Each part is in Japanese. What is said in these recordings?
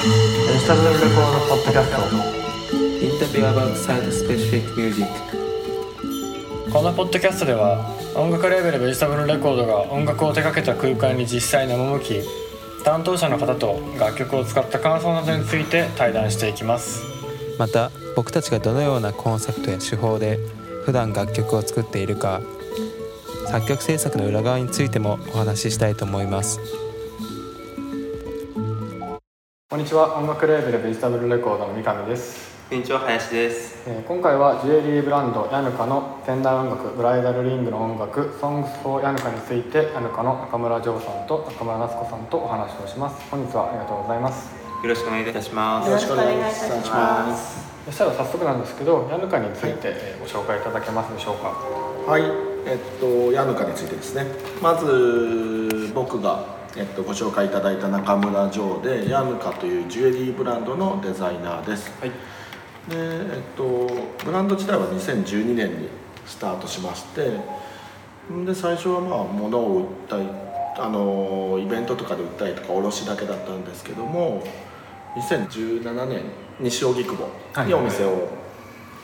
ベジタブルレコードポッドキャスト Interview about site specific music このポッドキャストでは音楽レーベルベジタブルレコードが音楽を手掛けた空間に実際に赴き担当者の方と楽曲を使った感想などについて対談していきます。また僕たちがどのようなコンセプトや手法で普段楽曲を作っているか作曲制作の裏側についてもお話ししたいと思います。こんにちは。音楽レーベルベジタブルレコードの三上です、こんにちは林です。えー今回はジュエリーブランドヤヌカの現代音楽ブライダルリングの音楽 Songs for ヤヌカについてヤヌカの中村城さんと中村夏子さんとお話をします。本日はありがとうございます。よろしくお願いいたします。よろしくお願いいたします。そしたら早速なんですけどヤヌカについてえーご紹介いただけますでしょうか？はい、えっと、ヤヌカについてですね。まず僕が、えっと、ご紹介いただいた中村城でヤヌカというジュエリーブランドのデザイナーです、はい。で、えっと、ブランド自体は2012年にスタートしましてんで最初はまあ物を売ったりあのイベントとかで売ったりとか卸だけだったんですけども2017年西荻窪にお店を、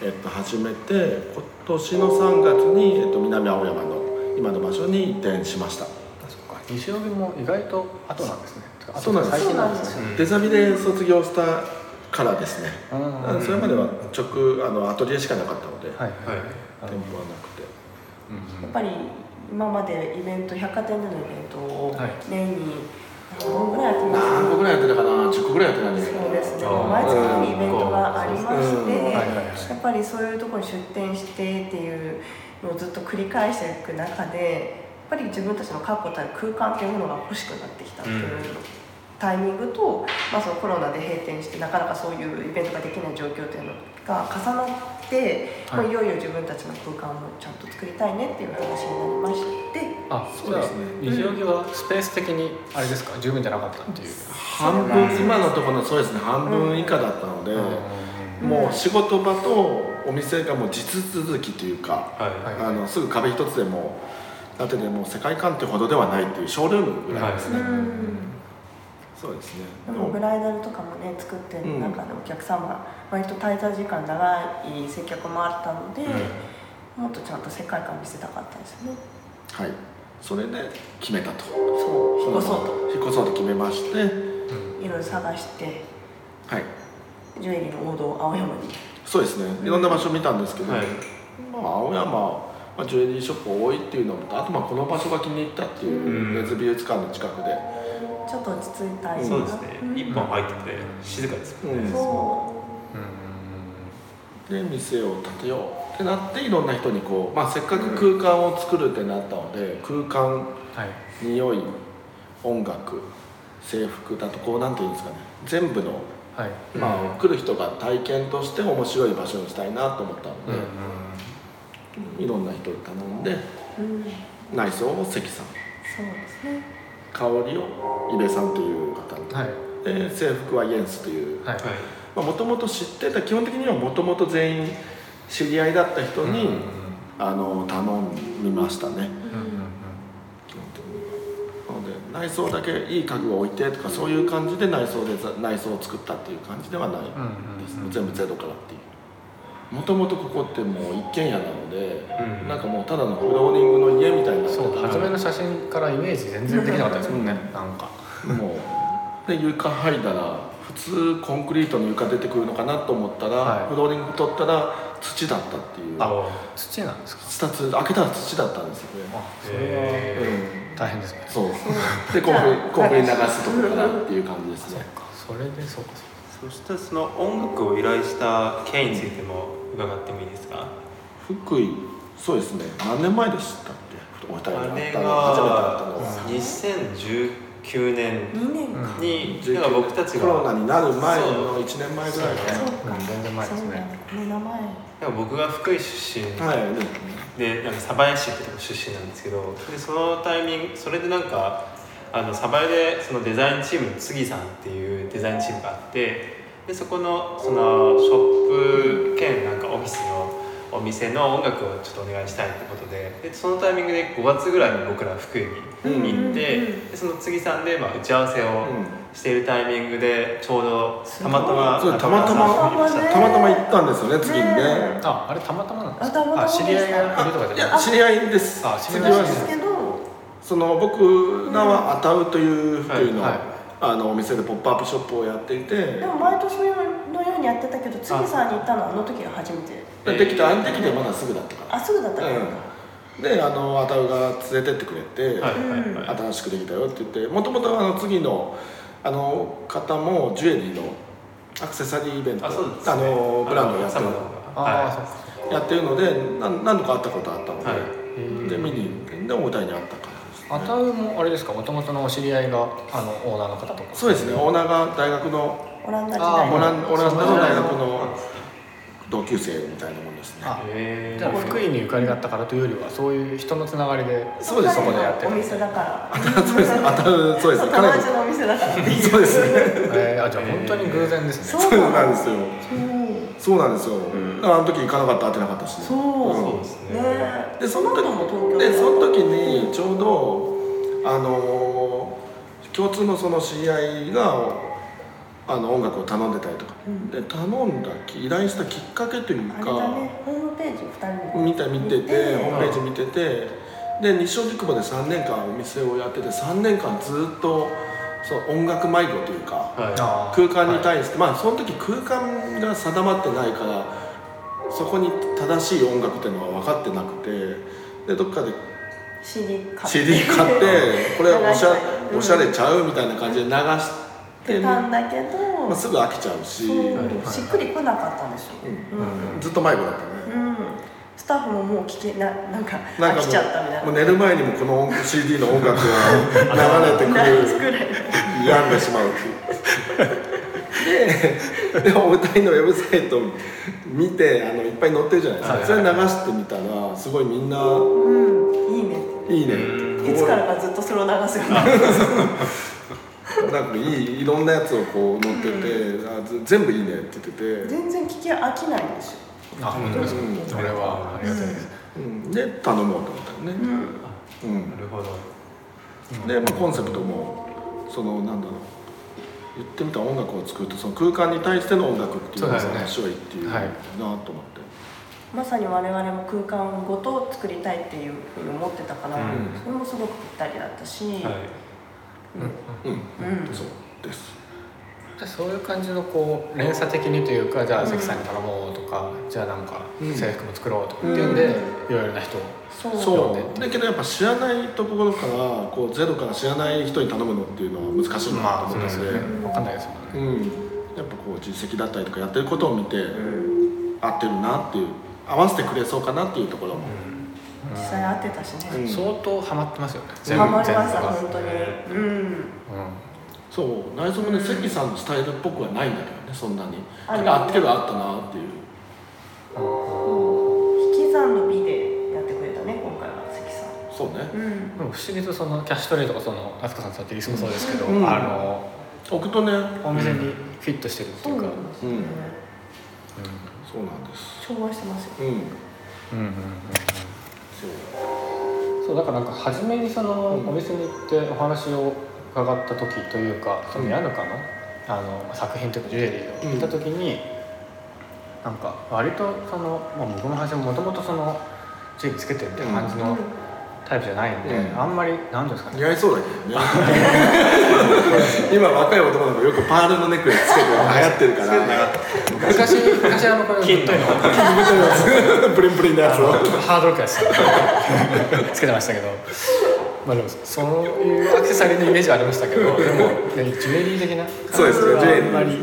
えっと、始めて今年の3月に、えっと、南青山の今の場所に移転しました西荻も意外と後なんですね。そうなんです。最近なんですね。デザビで卒業したからですね、うんそれまでは直あのアトリエしかなかったので、はい。店舗はなくて。やっぱり今までイベント百貨店でのイベントをはい。年に何本ぐらいやってます何個ぐらいやってたかな？10個ぐらいやってたんで。すそうですね。毎月にイベントがありまして、やっぱりそういうところに出店してっていうのをずっと繰り返していく中でぱり自分たちの確固たる空間っていうものが欲しくなってきたっていうタイミングと、まあ、そのコロナで閉店してなかなかそういうイベントができない状況っていうのが重なって、はい。いまあ、いよいよ自分たちの空間をちゃんと作りたいねっていう話になりまして。あそうですね。じゃあ西荻はスペース的にあれですか？十分じゃなかったっていう。半分今のところのそうですね半分以下だったので、もう仕事場とお店がもう地続きというか、はい。あのすぐ壁一つでもだってでもう世界観ってほどではないっていうショールームぐらいですね、うんそうですね。でもブライダルとかもね作ってる中でお客様、割と滞在時間長い接客もあったので、もっとちゃんと世界観見せたかったですよね。はい。それで決めたと。そう。引っ越そうと。引っ越そうと決めまして。いろいろ探して。はい。ジュエリーの王道青山に。そうですね。いろんな場所見たんですけど、はい。まあ青山、まあ、ジュエリーショップ多いっていうのとあとまあこの場所が気に入ったっていう、根津美術館の近くで、ちょっと落ち着いたいそうですね。ん。一本入ってて静かですもん。ね。そで店を建てようってなっていろんな人にこう、まあ、せっかく空間を作るってなったので空間はい匂い音楽制服だとこうなんていうんですかね。全部の、はい。まあ、来る人が体験として面白い場所にしたいなと思ったのうんで、いろんな人に頼んでう、うん、内装を関さん。そうですね。香りを伊部さんという方に、はい。で制服はイエンスという。はい。もともと知ってた基本的にはもともと全員知り合いだった人に、あの頼みましたね。基本的になので内装だけいい家具を置いてとかそういう感じで内装で内装を作ったっていう感じではないです、うんうん。全部ゼロからっていうもともとここってもう一軒家なので、うん。なんかもうただのフローリングの家みたいになそうた初めの写真からイメージ全然できなかったですもんねなんか。もうで床剥いだら普通コンクリートの床出てくるのかなと思ったら、はい。フローリング取ったら土だったっていう。あ土なんですか？2つ開けたら土だったんですよ。ね、あそれはうん。大変ですね。そう。でコンクリ流すところからっていう感じですねそれでそうかそうそしたらその音楽を依頼した経緯についても伺ってもいいですか？福井そうですね。何年前でしたっけ？お二人が。初めて会ったがのは。2019年2年か、になんか僕たちコロナがになる前の1年前ぐらいそうか。か、うん全然前ですね。そうだコロナ前なんか僕が福井出身。なはい。でなんか鯖江市ってとこ出身なんですけどでそのタイミングそれでなんかあの鯖江でそのデザインチームの杉さんっていうデザインチームがあってでそこのそのショップ兼なんかオフィスのお店の音楽をちょっとお願いしたいってことででそのタイミングで5月ぐらいに僕ら福井に行って、でその次さんでまあ打ち合わせをうんしているタイミングでちょうどたまたまたまたまたまたま行ったんですよね次にね。ねああれたまたまなんですあたまたまかあ知り合いがいるとかいじゃない？や知り合いです。あ知り合い次はですけど。その僕らはアタウという福井の,、はいはいあのお店でポップアップショップをやっていて。でも毎年のようにやってたけど次さんに行ったのはあの時が初めて。でできたできてまだすぐだったから。あすぐだったか。ら、うん、であのアタウが連れてってくれて、はいはいはい。新しくできたよって言ってもともとあの次のあの方もジュエリーのアクセサリーイベントあね、あのブランドをやってる。ああ、はやってるので何何度か会ったことあったので、はい。で見に行ってでお歌いに会ったアタウもあれですか？もともとのお知り合いがあのオーナーの方とか。そうですね。オーナーが大学のオランダ時あ代オランオランダの大学の同級生みたいなもんですね。あへじゃあ福井にゆかりがあったからというよりはそういう人のつながりでそうです。そこでやってる。お店だから。そうです。アタウそうです。友彼達のお店だから。そうですね。えー、あじゃあ本当に偶然ですね。そうなんですよそうなんですよ、だからあの時行かなかった会ってなかったし。そう、そうですね。ねでその時も東京でその時にちょうどあのー共通のその知り合いがあの音楽を頼んでたりとか、うん。で頼んだ依頼したきっかけというあれだかね。ホームページ2人で。見た見ててホームページ見てて。で日照宿場で3年間お店をやってて3年間ずっとそう音楽迷子というかはい。空間に対して、まあその時空間が定まってないからそこに正しい音楽っていうのは分かってなくてでどっかで CD 買って。CD 買って これおしゃうんおしゃれちゃうみたいな感じで流しててたんだけど、まあ、すぐ飽きちゃうし、しっくりこなかったんですよ、うん。ずっと迷子だったね、うんスタッフももう聞けななんか飽きちゃったみたいな。もう寝る前にもこの CD の音楽が 流れてくる病んでしまうっていう。ででお歌いのウェブサイト見てあのいっぱい載ってるじゃないですか、はいそれ流してみたらすごいみんなうんいいね。いいね。うんいつからかずっとそれを流すようになっなんかいいいろんなやつをこう載ってて、あず全部いいねって言ってて、全然聞き飽きないんですよあ本当ですか、うん。それはありがたいです、うん、で頼もうと思ったよね、うん。うん。なるほど。で、まあ、コンセプトもそのなんだろう。言ってみたら音楽を作るとその空間に対しての音楽っていうのがそうですね。面白いっていうなと思って、まさに我々も空間ごと作りたいっていうふうに思ってたから、うん。それもすごくぴったりだったし、はい。うん。うん。そうですじゃあそういう感じのこう連鎖的にというかじゃあ関さんに頼もうとか、じゃあなんかうん。制服も作ろうとかっていうんで、いろいろな人をそう。そうだけどやっぱ知らないところからこうゼロから知らない人に頼むのっていうのは難しいなまあと思ったので、そうですよね。分かんないですもんね、うん、やっぱこう実績だったりとかやってることを見て、うん。合ってるなっていう合わせてくれそうかなっていうところも、実際合ってたしね、うん。相当ハマってますよね。ハマりました本当に。うん。うんそう内装もね関さんのスタイルっぽくはないんだけどねそんなに。あってるあったなっていう。引き算の美でやってくれたね今回は関さん。そうね。うん。でも不思議とそのキャッシュトレイとかその飛鳥さんさってリスもそうですけど、うん。あの置くとねお店にフィットしてるっていうか、そうなんです。調和してますよ。うんうんうんうんうん。そう。そうだからなんか初めにそのうん。お店に行ってお話を伺った時というかそのヤヌカのあの作品というかジュエリーを見た時に、なんか割とその、まあ、僕の話ももともとそのジュエリーつけてるみたいな感じのタイプじゃないんで、うん。あんまりなんていうんですかね。似合いそうだけどね。今若い男の子よくパールのネックレスつけて流行ってるから。昔昔あのこれ金というのプリンプリンのやつを。ハードロックやつつけてましたけどまあでもそういうアクセサリーのイメージはありましたけど でも、ね、ジュエリー的な？そうですねジュエリー。あんまり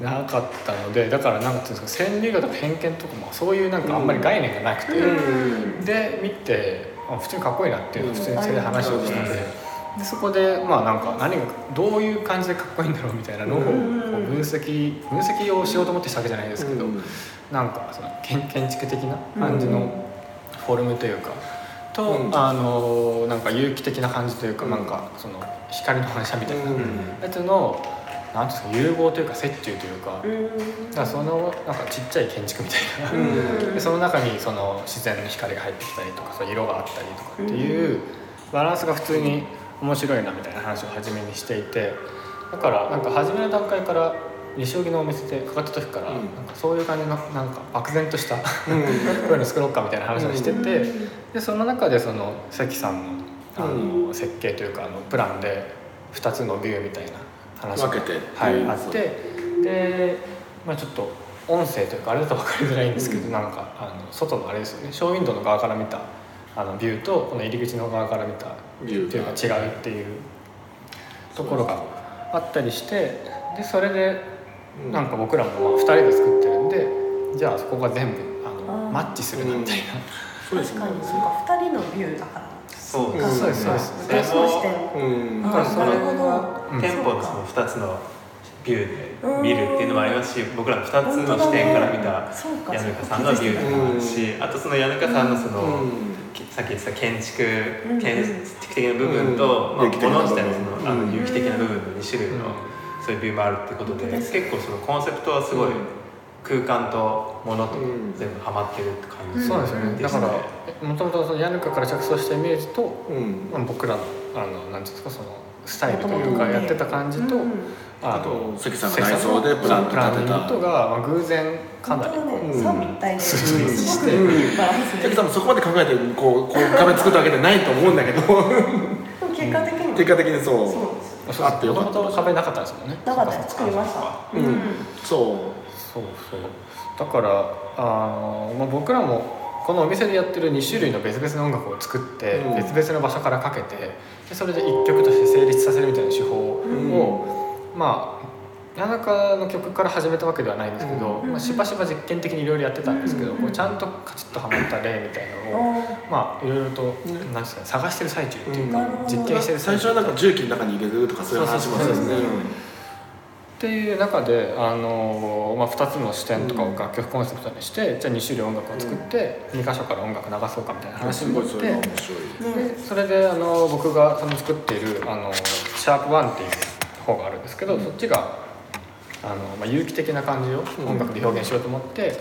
なかったのでだからなんていうんですか先入観とか偏見とかもそういうなんかあんまり概念がなくて、うん。で見てあ普通にかっこいいなっていうのを普通にそれで話をしたんで。でそこでまあなんか何がどういう感じでかっこいいんだろうみたいなのを分析分析をしようと思ってしたわけじゃないですけど、うん。なんかその建建築的な感じのフォルムというか、と、うん。あのなんか有機的な感じというか、うん。なんかその光の反射みたいな。うん。やつのなんていうんですか融合というか折衷というか,、うからそのなんかちっちゃい建築みたいな、うん。でその中にその自然の光が入ってきたりとかそう色があったりとかっていうバランスが普通に面白いなみたいな話を初めにしていてだからなんか初めの段階から西荻のお店でかかった時から、うん。なんかそういう感じのなんか漠然とした こういうの作ろうかみたいな話をしてて、でその中でその関さんのあの、設計というかあのプランで2つのビューみたいな話が分けてはい、う。んあってで、まあ、ちょっと音声というかあれだと分かりづらいんですけど、なんかあの外のあれですよね。ショーウィンドウの側から見たあのビューとこの入り口の側から見たビューっていうのが違うっていうところがあったりしてでそれでなんか僕らもまあ2人で作ってるんでじゃあそこが全部あのマッチするなみたいな。確かにそうか二人のビューだから。そううんそうですそうですうん。店舗のその2つのビューで見るっていうのもありますし僕らの2つの視点から見たそうか矢中さんのビューとかもあるしあとその矢中さんのその、うん。さっき言ってた建築うん。建築的な部分と、まあ、物自体のそのあうん。の有機的な部分の2種類のそういうビューもあるってことで結構そのコンセプトはすごいうん空間と物とうん全部ハマってるって感じそうですよねだからもともとそのヤヌカから着想したイメージと、うん。まあ、僕らのあのなんていうんですかそのスタイルというかやってた感じと、うん。ああと関さんの内装でプランとプランニング立てた。とが、まあ、偶然かなり。三体で。関さんもそこまで考えてこう こう壁作ったわけじゃないと思うんだけど。結果的にも。結果的にそう。そうあってよかった。もともと壁なかったんですもんね。なかった作りました。うん。うん。そうそうそう。だからあの、まあ、僕らもこのお店でやってる2種類の別々の音楽を作って、うん。別々の場所からかけてでそれで1曲として成立させるみたいな手法を、まあ谷中の曲から始めたわけではないんですけど、うん。まあ、しばしば実験的にいろいろやってたんですけど、うん。こうちゃんとカチッとはまった例みたいなのを、まあいろいろと、なんですかね探してる最中っていうか、うん。実験してる最最中初はなんか重機の中に入れるとかそういう話もあるんですね。そうそうそうっていう中で、あのまあ、2つの視点とかを楽曲コンセプトにして、じゃあ2種類音楽を作って、2箇所から音楽流そうかみたいな話すになってごいそれでそれであの僕がその作っているあのシャープワンっていう方があるんですけど、そっちがあの、まあ、有機的な感じを音楽で表現しようと思って、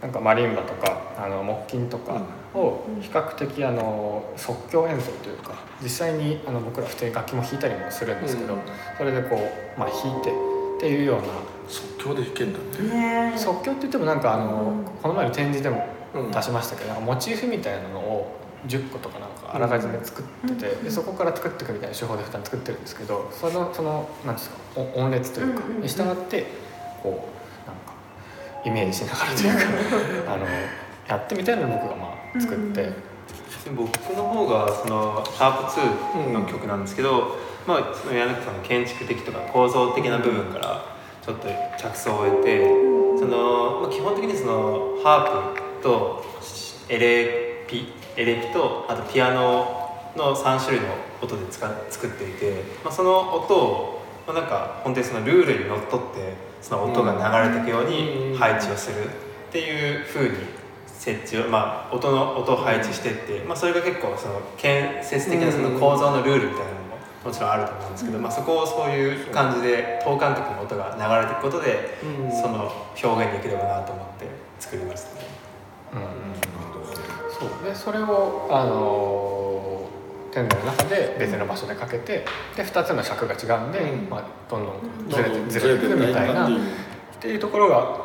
なんかマリンバとかあの木琴とかを比較的あの即興演奏というか実際にあの僕ら普通に楽器も弾いたりもするんですけど、うん。それでこう、まあ、弾いてっていうような。即興で弾けんだね。ね即興って言ってもなんかあの、うん。この前の展示でもうん。出しましたけど、モチーフみたいなのを10個とかなんかあらかじめ作ってて、でそこから作っていくみたいな手法で普段作ってるんですけどそのそのなんですかお音列というか、に従ってこうなんかイメージしながらというか あのやってみたいなのを僕がまあ作って、僕の方がそのシャープ2の曲なんですけど、まあその柳さんの建築的とか構造的な部分からちょっと着想を得て、その、まあ、基本的にそのハープとエレピエレピとあとピアノの3種類の音で使っ作っていて、まあ、その音を、まあ、なんか本当にそのルールにのっとってその音が流れていくように配置をするっていう風に設置を、まあ、音の音を配置してって、まあ、それが結構その建設的なその構造のルールみたいなのももちろんあると思うんですけど、まあ、そこをそういう感じで等間隔の音が流れていくことで、その表現できればなと思って作りましたね。うん。そうでそれをあの店内の中で別の場所でかけてで2つの尺が違うんで、うん。まあ、どんどんずれてずれていくみたいな。っていうところが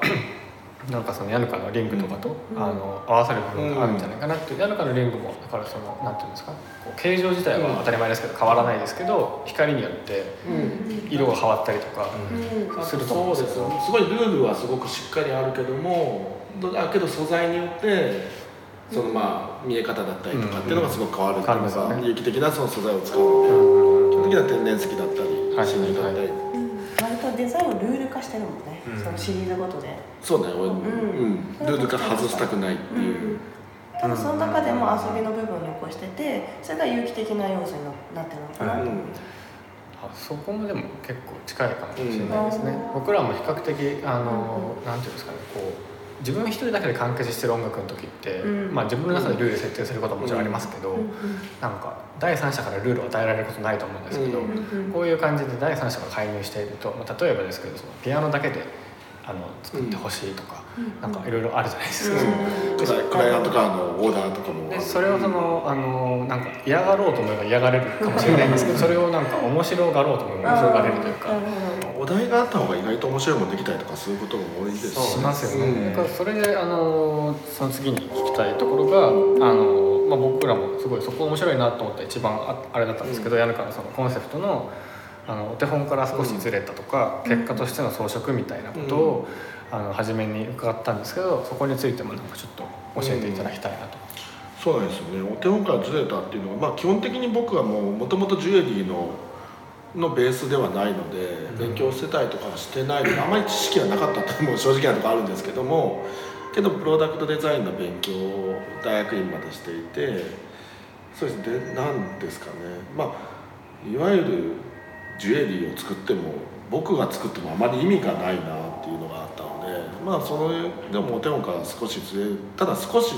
なんかそのヤヌカのリングとかと、あの合わさる部分があるんじゃないかなっていう、ヤヌカのリングもだからそのなんていうんですかこう形状自体は当たり前ですけど変わらないですけど光によって色が変わったりとかうん。すると思うんそうですすでよ。よすごいルールはすごくしっかりあるけどもだけど素材によってそのまあ見え方だったりとかっていうのがすごく変わるっていうの変わりますよね。が有機的なその素材を使う。のでうん。基本的には天然石だったりはい真珠だったり。割とデザインをルしてるもんね、うん。そのシリーズごとで、そうね。俺ん。うん。ルールから外したくないっていう。ただその中でも遊びの部分を残しててそれが有機的な要素になってるのかな。と思う、あそこもでも結構近いかもしれないですね、僕らも比較的あの、なんていうんですかねこう自分一人だけで完結してる音楽の時って、うん。まあ、自分の中でルール設定することはもちろんありますけど、なんか第三者からルールを与えられることないと思うんですけど、うん。うん。こういう感じで第三者が介入していると、まあ、例えばですけどそのピアノだけであの作ってほしいとか、なんかいろいろあるじゃないですか。クライクライアントからのオーダーとかも。でそれをそのあのなんか嫌がろうと思えば嫌がれるかもしれないんですけどそれをなんか面白がろうと思えば面白がれるというかお題があった方が意外と面白いものできたりとかすることも多いですしますよね、うんだからそれであのその次に聞きたいところがあの、まあ、僕らもすごいそこ面白いなと思った一番ああれだったんですけど、矢野からそのコンセプトのあのお手本から少しずれたとか、結果としての装飾みたいなことを、あの初めに伺ったんですけどそこについてもなんかちょっと教えていただきたいなと。そうなんですよね。お手本からずれたっていうのは、まあ、基本的に僕はもうもともとジュエリーののベースではないので勉強してたりとかはしてないのであまり知識はなかったっていう 正直なところあるんですけどもけどプロダクトデザインの勉強を大学院までしていてそうです。ねでなんですかね。まあいわゆるジュエリーを作っても僕が作ってもあまり意味がないなっていうのがあったのでまあそれでもお手本から少しずれただ少し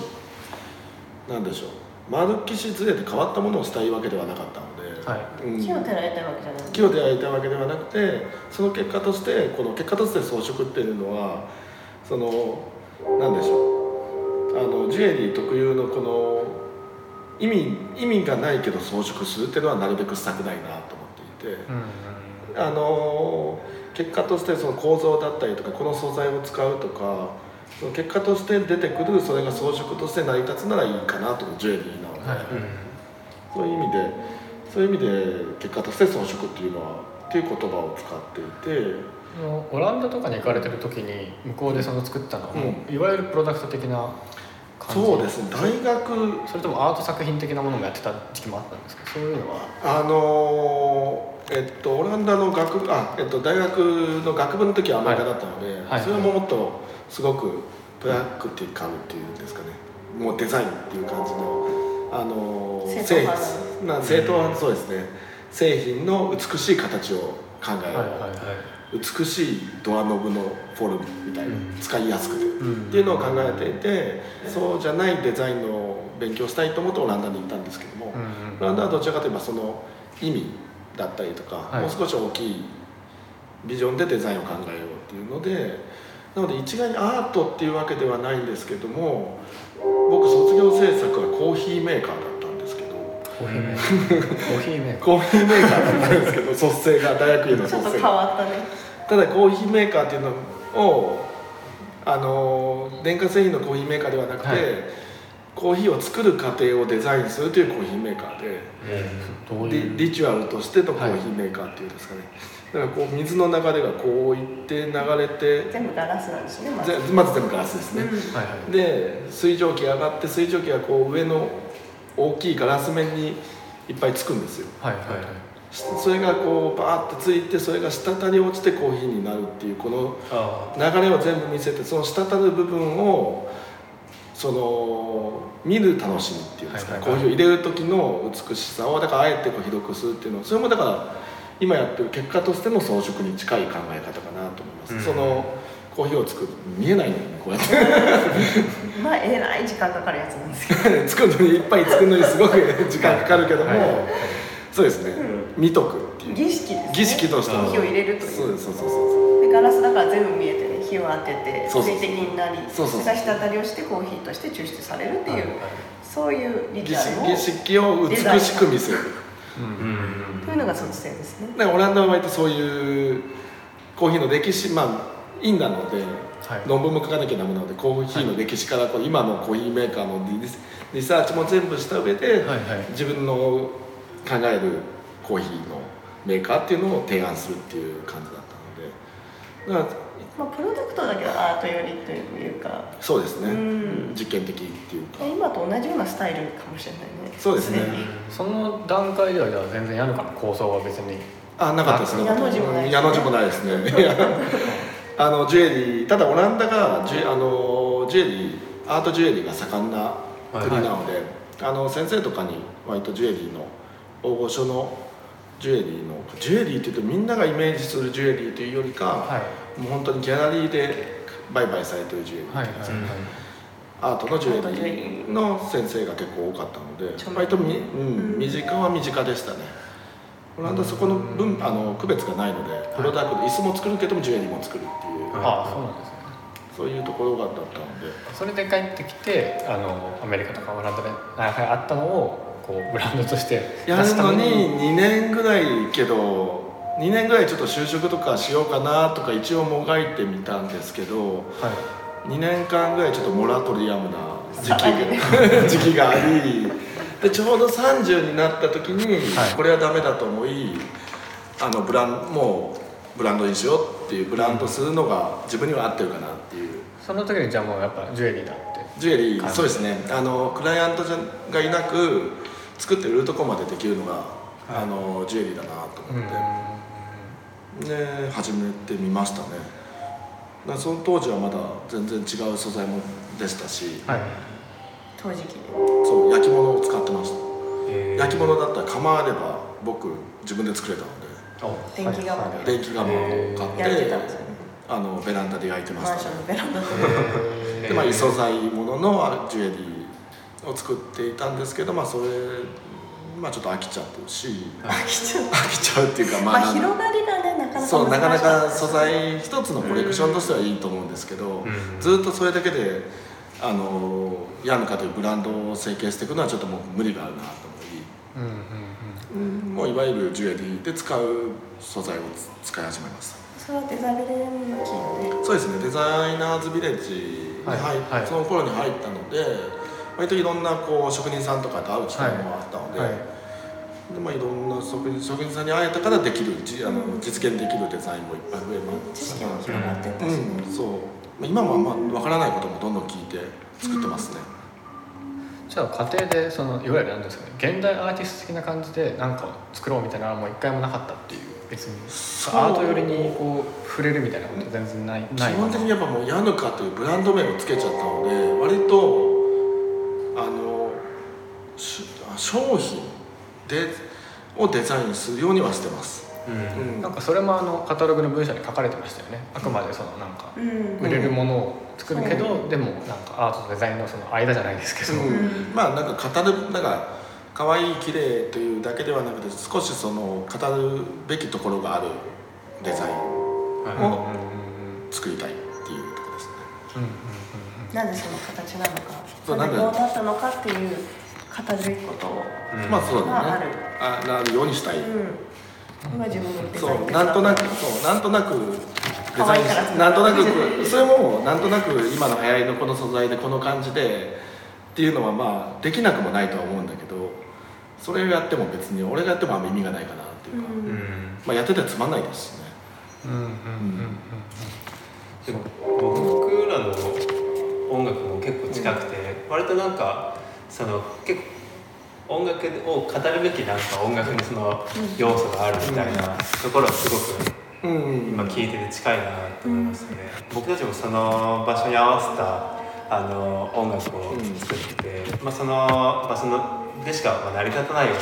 なんでしょう丸きしずれて変わったものをしたいわけではなかったので、はいうん木を照られたわけじゃない木を出会いたいわけではなくてその結果としてこの結果として装飾っていうのはそのなんでしょうあのジュエリー特有のこの意味意味がないけど装飾するっていうのはなるべくしたくないなと。うんあの結果としてその構造だったりとかこの素材を使うとかその結果として出てくるそれが装飾として成り立つならいいかなとジュエリーなので、はい。そういう意味でそういう意味で結果として装飾っていうのはっていう言葉を使っていて。オランダとかに行かれてる時に向こうでその作ったのは、ういわゆるプロダクト的なそうですね。大学。それともアート作品的なものもやってた時期もあったんですか？そういうのは。あのえっとオランダの学部あ、えっと、大学の学部の時はアメリカだったので、はい。それももっとすごくプラクティカルっていうんですかね。もうデザインっていう感じのあの正統派。製な正統派そうですね。製品の美しい形を考える、はいはいはい美しいドアノブのフォルムみたいな、うん使いやすくて、うん。っていうのを考えていてそうじゃないデザインの勉強したいと思ってオランダに行ったんですけども、うんオランダはどちらかといえばその意味だったりとか、はい。もう少し大きいビジョンでデザインを考えようっていうのでなので一概にアートっていうわけではないんですけども僕卒業制作はコーヒーメーカーだったコーヒーメーカー。コーヒーメーカー。コーヒーメーカーだったんですけど卒生が大学院のちょっと変卒生がわったね。ただコーヒーメーカーっていうのをあの電化製品のコーヒーメーカーではなくて、はい。コーヒーを作る過程をデザインするというコーヒーメーカーで。どういう？リリチュアルとしてのコーヒーメーカーっていうんですかね、だからこう水の流れがこういって流れて全部ガラスなんですねまず。ぜまず全部ガラスですね、うん。はいはい。で水蒸気上がって水蒸気がこう上の大きいガラス面にいっぱいつくんですよ。はいはいはい。それがこうバーってついてそれが滴り落ちてコーヒーになるっていうこのあ流れを全部見せてその滴る部分をその見る楽しみっていうんですか、はいはいはい。コーヒーを入れる時の美しさをだからあえてこう広くするっていうのそれもだから今やってる結果としての装飾に近い考え方かなと思います、うん。そのコーヒーを作る。見えないのにねこうやって。まあえらい時間かかるやつなんですけど。作るのにいっぱい作るのにすごく時間かかるけども、はい。はいはいそうですね、見とくっていう。儀式ですね。儀式としての。火を入れるという。そうですそうそうそうでガラスだから全部見えてね火を当ててそうそう水滴になりそうそうれが滴りをしてコーヒーとして抽出されるっていう、そういうリチ儀ュアルを儀式を美しく見せる。うん。というのが卒生ですね。だからオランダは割とそういうコーヒーの歴史まあインダなので、はい。論文も書かなきゃダメなのでコーヒーの歴史からこう今のコーヒーメーカーのリリサーチも全部した上で、はいはい。自分の考えるコーヒーのメーカーっていうのを提案するっていう感じだったので。だからまあ、プロダクトだけどアート寄りというか。そうですね、うん。実験的っていうか。今と同じようなスタイルかもしれないね。そうですね。その段階ではじゃあ全然やるかの構想は別に。あなかったですね。矢の字もない。ですね矢の字もない。ですねあのジュエリーただオランダがジュあのジュエリーアートジュエリーが盛んな国なので、あの先生とかに割とジュエリーの大御所のジュエリーのジュエリーっていうとみんながイメージするジュエリーというよりか、はもう本当にギャラリーで売買されてるジュエリー、はいはいはい。アートのジュエリーの先生が結構多かったので割とみ、うん、身近は身近でしたねオランダはそこの分あの区別がないのでプロダクト椅子も作るけどもジュエリーも作るっていう、ああそうなんですね。そういうところがだったので。それで帰ってきてあのアメリカとかオランダでああったのをこうブランドとしてやるのにに。2年ぐらいけど2年ぐらいちょっと就職とかしようかなとか一応もがいてみたんですけどはい。2年間ぐらいちょっとモラトリアムな時期が 時期がありでちょうど30になった時に、はい。これはダメだと思いあのブランもうブランドにしようっていうブランドするのが自分には合ってるかなっていう。その時にじゃあもうやっぱジュエリーだって。ジュエリーそうですね。あのクライアントじゃがいなく作って売るとこまでできるのが、あのジュエリーだなと思って。で始めてみましたね。だからその当時はまだ全然違う素材もでしたし、はい陶磁器でそう焼き物を使ってました、えー。焼き物だったら釜あれば僕自分で作れたの電気釜で。で電気釜を買って、焼いてたんですよね。あのベランダで焼いてまマンションした。ねのベランダででまあ異素材もののジュエリーを作っていたんですけどまあそれまあちょっと飽きちゃってるし。飽きちゃう。飽きちゃうっていうかまあまあ広がりがねなかなかそうなかなか素材一つのコレクションとしてはいいと思うんですけど、ずっとそれだけであのヤヌカというブランドを成形していくのはちょっともう無理があるなとうんうんうん。思い、もういわゆるジュエリーで使う素材をつ使い始めました。それはデザビレの金でそうですね。デザイナーズビレッジに入っ、はいはい。その頃に入ったので割といろんなこう職人さんとかと会う機会もあったので,、はいでまあ、いろんな職人職人さんに会えたからできるじあの実現できるデザインもいっぱい増えま知識したも広がってったし。ね、うん、そう。まあ今もあんま分からないこともどんどん聞いて作ってますね、じゃあ家庭でそのいわゆる何ですかね現代アーティスト的な感じで何かを作ろうみたいなのはもう一回もなかったっていう別にアート寄りにこう触れるみたいなこと全然ない。基ない本的にやっぱもうヤヌカというブランド名をつけちゃったので割とあのし商品でをデザインするようにはしてます、うん。なんかそれもあのカタログの文章に書かれてましたよね。あくまでそのなんかうん。売れるものを作るけど、う。でもなんかアートとデザインのその間じゃないですけど、うん。まあなんか語るなんか可愛い綺麗というだけではなくて少しその語るべきところがあるデザインを作りたいっていうところですね。うんうんうんなんでその形なのかそうなんでなんでこうなったのかっていう語るべきこと。を、まあそうだね。あなる。ようにしたい、うん、今自分のデザインそうなんとなくそうなんとなくデ可ザイン愛いからなんとなくそれもなんとなく今の流行りのこの素材でこの感じでっていうのはまあできなくもないとは思うんだけどそれをやっても別に俺がやってもあんま意味がないかなっていうか、うん。まあやっててつまんないですしね。うんうん。うん。でも僕らの音楽も結構近くて、割となんかその結構音楽を語るべきなんか音楽にその要素があるみたいなところはすごくうん。今聞いてて近いなと思いますね、僕たちもその場所に合わせたあの音楽を作ってて、まあ、その場所のでしかまあ成り立たないよ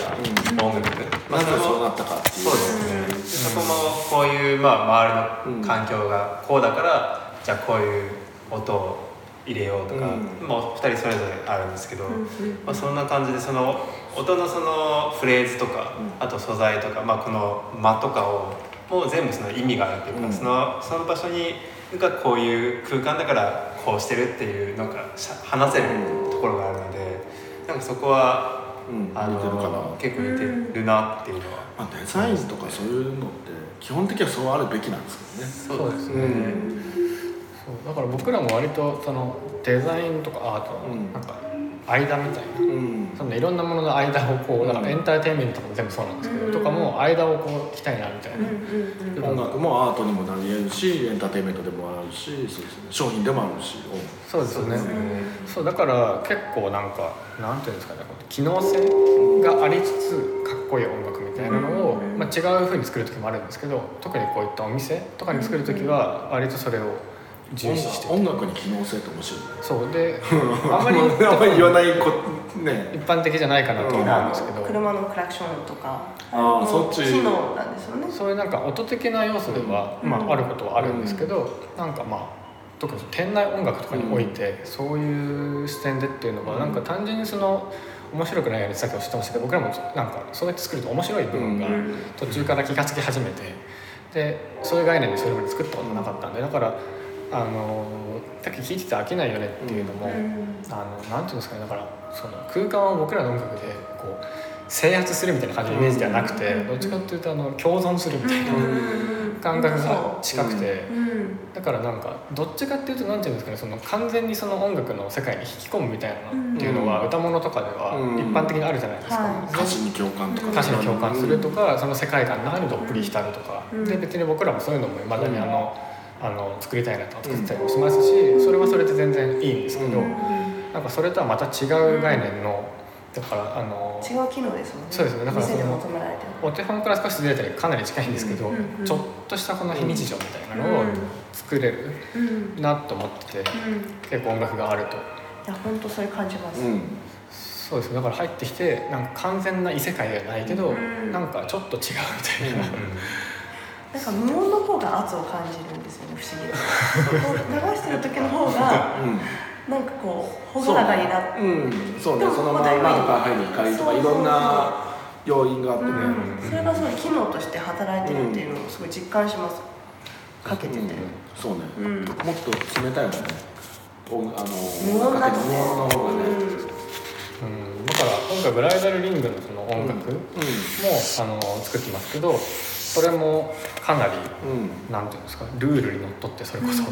うな音楽、まあなぜそうなのったかっていう。そうですね、でそこもこういう、まあ、周りの環境がこうだから、じゃあこういう音を入れようとか、うん。まあ、2人それぞれあるんですけど、うんうんまあ、そんな感じでその音のそのフレーズとか、あと素材とか、まあ、この間とかをもう全部その意味があるというか、うん。そのその場所にがこういう空間だからこうしてるっていうなんかしゃ話せるところがあるのでなんかそこは、うん。あの結構似てるなっていうのは、まあ、デザインとかそういうのって基本的にはそうあるべきなんですけどね。そうですね、うんそうだから僕らも割とそのデザインとかアートのうん。なんか間みたいな、うん。そのいろんなものの間をこうだからエンターテインメントとかも全部そうなんですけど、うん。とかも間をこう行きたいなみたいな、うんうんうん音楽もアートにもなり得るしエンターテインメントでもあるしそうです、ね、商品でもあるしそうですよねそうだから結構なんかなんていうんですかね機能性がありつつかっこいい音楽みたいなのを、うん。まあ、違う風に作る時もあるんですけど特にこういったお店とかに作る時は割とそれを重視してて音楽に機能性って面白い。ねそう。で あんまりあんまり言わないこね。一般的じゃないかなと思うんですけど、車のクラクションとか。あーのそっち。機能なんですよね。そういうなんか音的な要素では、うん。まあ、あることはあるんですけど、なんかまあ特にその店内音楽とかにおいて、そういう視点でっていうのは、なんか単純にその面白くないよねってさっきおっしゃってましたけど僕らもなんかそうやって作ると面白い部分が途中から気が付き始めてでそういう概念でそれまで作ったことなかったんでだからあのさっき聞いてて飽きないよねっていうのも、あのなんていうんですかねだからその空間を僕らの音楽でこう制圧するみたいな感じのイメージではなくて、どっちかっていうとあの共存するみたいな感覚が近くて。だからなんかどっちかっていうとなんていうんですかねその完全にその音楽の世界に引き込むみたいなのっていうのは歌物とかでは一般的にあるじゃないですか、歌詞に共感とか。歌詞に共感するとかその世界観の中にどっぷり浸るとか。で別に僕らもそういうのもいまだにあのあの作りたいなと作ってたりもしますしそれはそれで全然いいんですけどなんかそれとはまた違う概念のだからあの違う機能ですもんね。そうですね。だからその求められてるお手本から少しずれたりかなり近いんですけど、うんうんうんちょっとしたこの非日常みたいなのを作れるうんなと思ってて、うん。結構音楽があると。いや本当それ感じます、うん。そうですね。だから入ってきてなんか完全な異世界ではないけど、うん。なんかちょっと違うみたいな、なんか無音の方が圧を感じるんですよね不思議でこう流してる時の方がなんかこう朗らかになって。う。ん。そうね。そのまま窓から入る光とかいろんな要因があってね。うん。それがすごい機能として働いてるっていうのをすごい実感します。かけてて、うん。そうね。うん。もっと冷たいもんね。音あの無音だ無音の方がね。うん。だから今回ブライダルリングのその音楽も、あの作ってますけどそれもかなりうん。なんていうんですかルールにのっとってそれこそ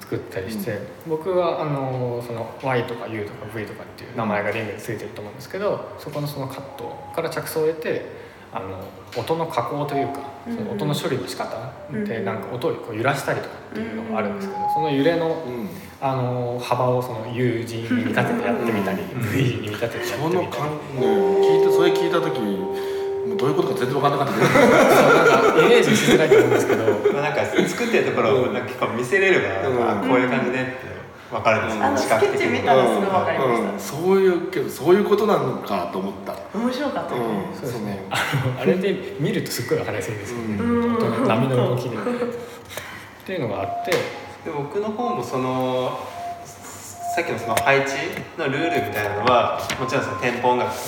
作ったりして、僕はあのその Y とか U とか V とかっていう名前がリングについてると思うんですけどそこのそのカットから着想を得てあの音の加工というかその音の処理の仕方でなんか音をこう揺らしたりとかっていうのがあるんですけどその揺れのうん。あの幅をその U 字に見立ててやってみたり V 字に見立ててやそってみたり。の感ね聞いてそれ聞いた時もうどういうことか全然分かんなかったけど イメージしづらいと思うんですけど。まあなんか作ってるところをなんか結構見せれれば、うん。あこういう感じでって分かるんですよ、あのスケッチ見たらすぐ分かりました、うん。そういうけどそういうことなのかと思った。面白かったね、うん。そうですね。あれで見るとすっごい分かりやすいんですよ。ね、波の動きで。っていうのがあって。で僕の方もそのさっきのその配置のルールみたいなのはもちろんそのテンポ音楽と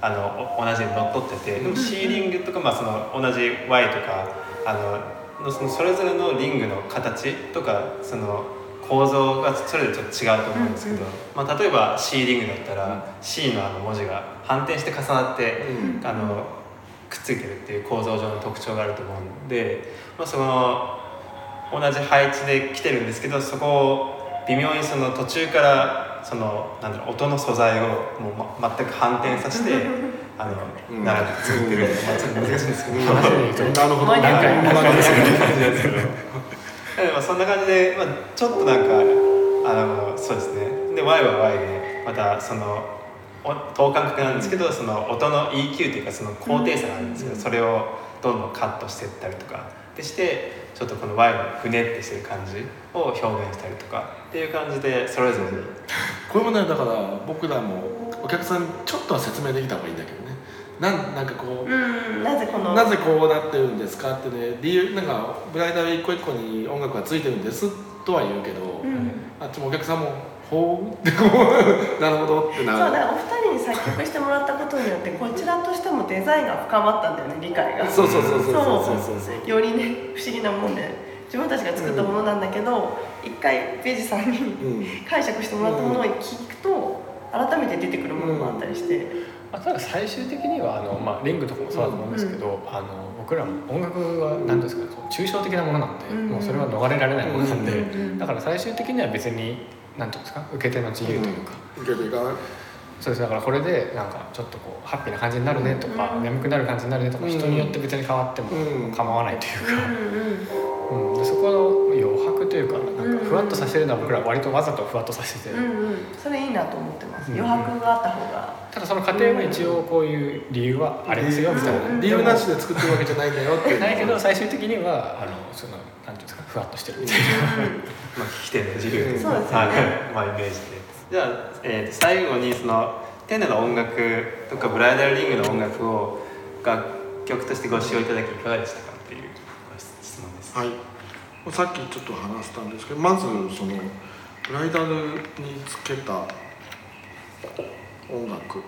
あのお同じにのっとっててでもシーリングとか、まあ、その同じ Y とかあののそのそれぞれのリングの形とかその構造がそれぞれちょっと違うと思うんですけど、まあ、例えば C リングだったら C のあの文字が反転して重なって、あのくっついてるっていう構造上の特徴があると思うんで、まあ、その同じ配置で来てるんですけどそこを微妙にその途中からそのなんだろう音の素材をもう、ま、全く反転させて あの、うん並べて作ってるん。で、まあ、ちょっと難しいんですけど。なるほど何回何回ですでもそんな感じで、まあ、ちょっとなんかあのそうですね。で Y は Y でまたそのお等間隔なんですけどその音の EQ というかその高低差があるんですけど、それをどんどんカットしていったりとか。でしてちょっとこの Y のぐねってしてる感じを表現したりとかっていう感じでそれぞれに。これもねだから僕らもお客さんにちょっとは説明できた方がいいんだけどね。なんなんかこう、うんなぜこのなぜこうなってるんですかってね理由なんかブライダル一個一個に音楽がついてるんですとは言うけど、うん。あっちもお客さんも「ほう？ってこうなるほどってなる。そうだからお二人に作曲してもらったことによってこちらとしてもデザインが深まったんだよね理解が。そうそうそうそうそうそうよりね不思議なもんで。自分たちが作ったものなんだけど、一、うん、回ベジさんに、うん、解釈してもらったものを聞くと、改めて出てくるものもあったりして、うん、あとは最終的にはあの、まあ、リングとかもそうだと思うんですけど、あの僕らも音楽は何ですか、抽象的なものなんで、もうそれは逃れられないものなんで、だから最終的には別に何ていうんですか受け手の自由というか、受けていかないそうです。だからこれでなんかちょっとこうハッピーな感じになるねとか、うん。眠くなる感じになるねとか、うん。人によって別に変わってもうん。構わないというか、うん。うんうんでそこの余白というかなんかふわっとさせるのは僕らは割とわざとふわっとさせて。て、うんうん。それいいなと思ってます。うん。余白があった方が。ただその過程は一応こういう理由はありますよみたいな。理由なしで作ってるわけじゃないんだよっていうないけど最終的にはあのそのなんていうんですかふわっとしてるみたいな。まあ、聞き手の自由。というかそうですよね。はいまあ、イメージで。じゃあ、えー最後にそのテネの音楽とかブライダルリングの音楽を楽曲としてご使用いただきいかがでしたかっていうご質問です、はい。さっきちょっと話したんですけどまずそのブライダルにつけた音楽。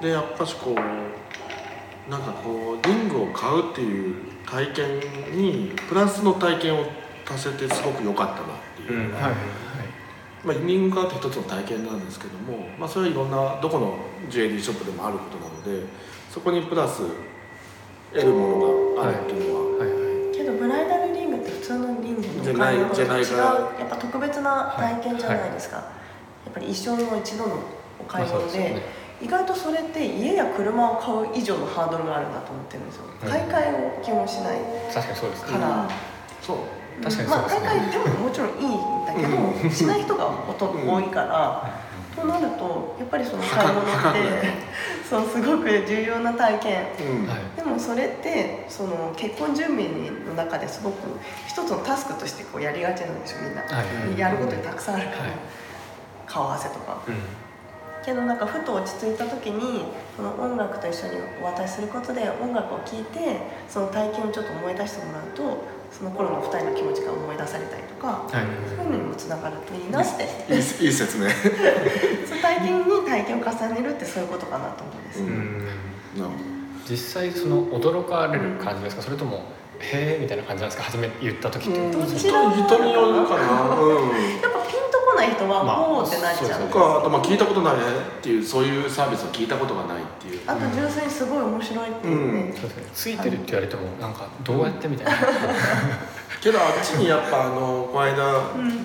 でやっぱしこうなんかこうリングを買うっていう体験にプラスの体験を足せてすごく良かったなっていうのが、はい。まあ、リング買うって一つの体験なんですけども、まあ、それはいろんなどこのジュエリーショップでもあることなのでそこにプラス得るものがあるっていうのは、はいはい通のリングとじゃない違うやっぱ特別な体験じゃないですか、やっぱり一生の一度のお買い物で,、でね。意外とそれって家や車を買う以上のハードルがあるなと思ってるんですよ。うん買い替えを基本しない確かにそうですね。から、そう確かにまあそうですね。買い替えでももちろんいいんだけど、しない人がほとんど多いから、となるとやっぱりその買い物って そうすごく重要な体験。うん。はい。でもそれってその結婚準備の中ですごく一つのタスクとしてこうやりがちなんですよみんな、はい。やることにたくさんあるから、はい。顔合わせとか。うん。けどなんかふと落ち着いた時にこの音楽と一緒にお渡しすることで音楽を聴いてその体験をちょっと思い出してもらうとその頃の2人の気持ちが思い出されたりとか、はい。そういうのにもつながるといいなって。いいいい説明。体験に体験を重ねるってそういうことかなと思うんです、実際その驚かれる感じですか？それともへえみたいな感じなんですか？初め言った時って、どどちらも人によるかな ない人はまあほうってなっちゃう,、そうですとかあとまあ聞いたことないねっていうそういうサービスを聞いたことがないっていう。あと純粋にすごい面白いっていうね、そうですねついてるって言われてもなんかどうやってみたいな、けどあっちにやっぱあのこの間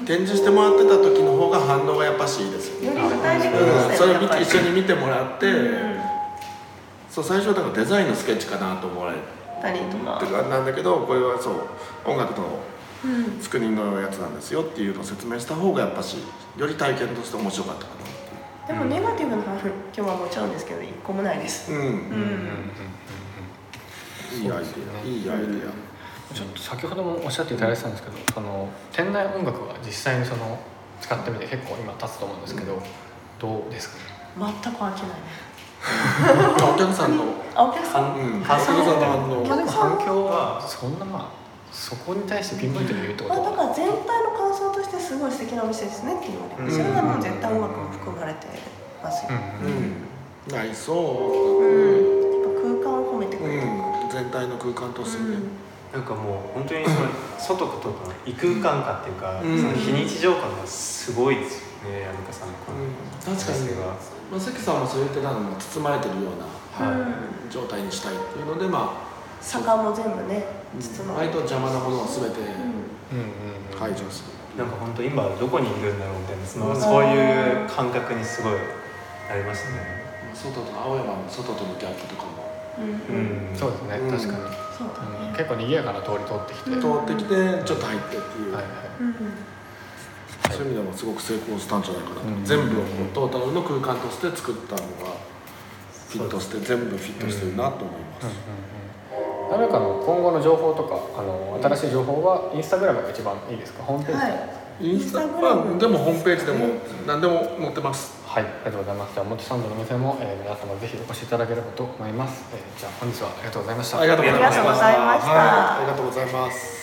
展示してもらってた時の方が反応がやっぱしいいですよね。うん。それを見て一緒に見てもらって、うん。そう最初はだからデザインのスケッチかなと思われたりとか。なんだけどこれはそう音楽のうん作りのやつなん。ですよっていうのを説明した方がやっぱしより体験として面白かったかなでもネガティブな反響はもちろん。ですけど一個もないですうん、うん。うん。いいアイデア、いいアイデちょっと先ほどもおっしゃっていただいてたん。ですけどその店内音楽は実際にその使ってみて結構今経つと思うん。ですけど、どうですかね全く飽きないねお客さん。のあお客さん。うん。お客さん。の反応反響はそん。なまあそこに対してピンポイントで言うってこまあ、とはだから全体の感想としてすごい素敵なお店ですねって言われて、うん。それはもう絶対音楽も含まれてますよ、うんうん。うん。内装う。ん。やっぱ空間を褒めてくうれる、ん。全体の空間としてね、なんかもう本当にその外とかの異空間感っていうか、うん。その非日常感がすごいですよねアニカさんのこの確かに。まあ、関さんもそう言ってたのも包まれてるようなはい。うん。状態にしたいっていうのでま坂も全部ねあ包まれて。割と邪魔なものを全てうんうん。うん。排除する、なんか本当今どこにいるんだろうみたいなそのうん。そういう感覚にすごいなりましたね。外と青山の外とのギャップとかも。うん。うん。そうですね、うん。確かに、そう結構賑やかな通り通ってきて、うん通ってきてちょっと入ってっていう、はいはい。うんそういう意味でもすごく成功したんじゃないかなと、うん。全部をトータルの空間として作ったのがフィットして全部フィットしてるなと思います、誰かの今後の情報とかあの新しい情報はインスタグラムが一番いいですか？ホームページではい。インスタグラム。まあでもホームページでも何でも載ってます。はい、ありがとうございます。じゃあ、表参道のお店も、えー、皆様ぜひお越しいただければと思います。えー、じゃあ、本日はありがとうございました。ありがとうございました。ありがとうございました。はいありがとうございます「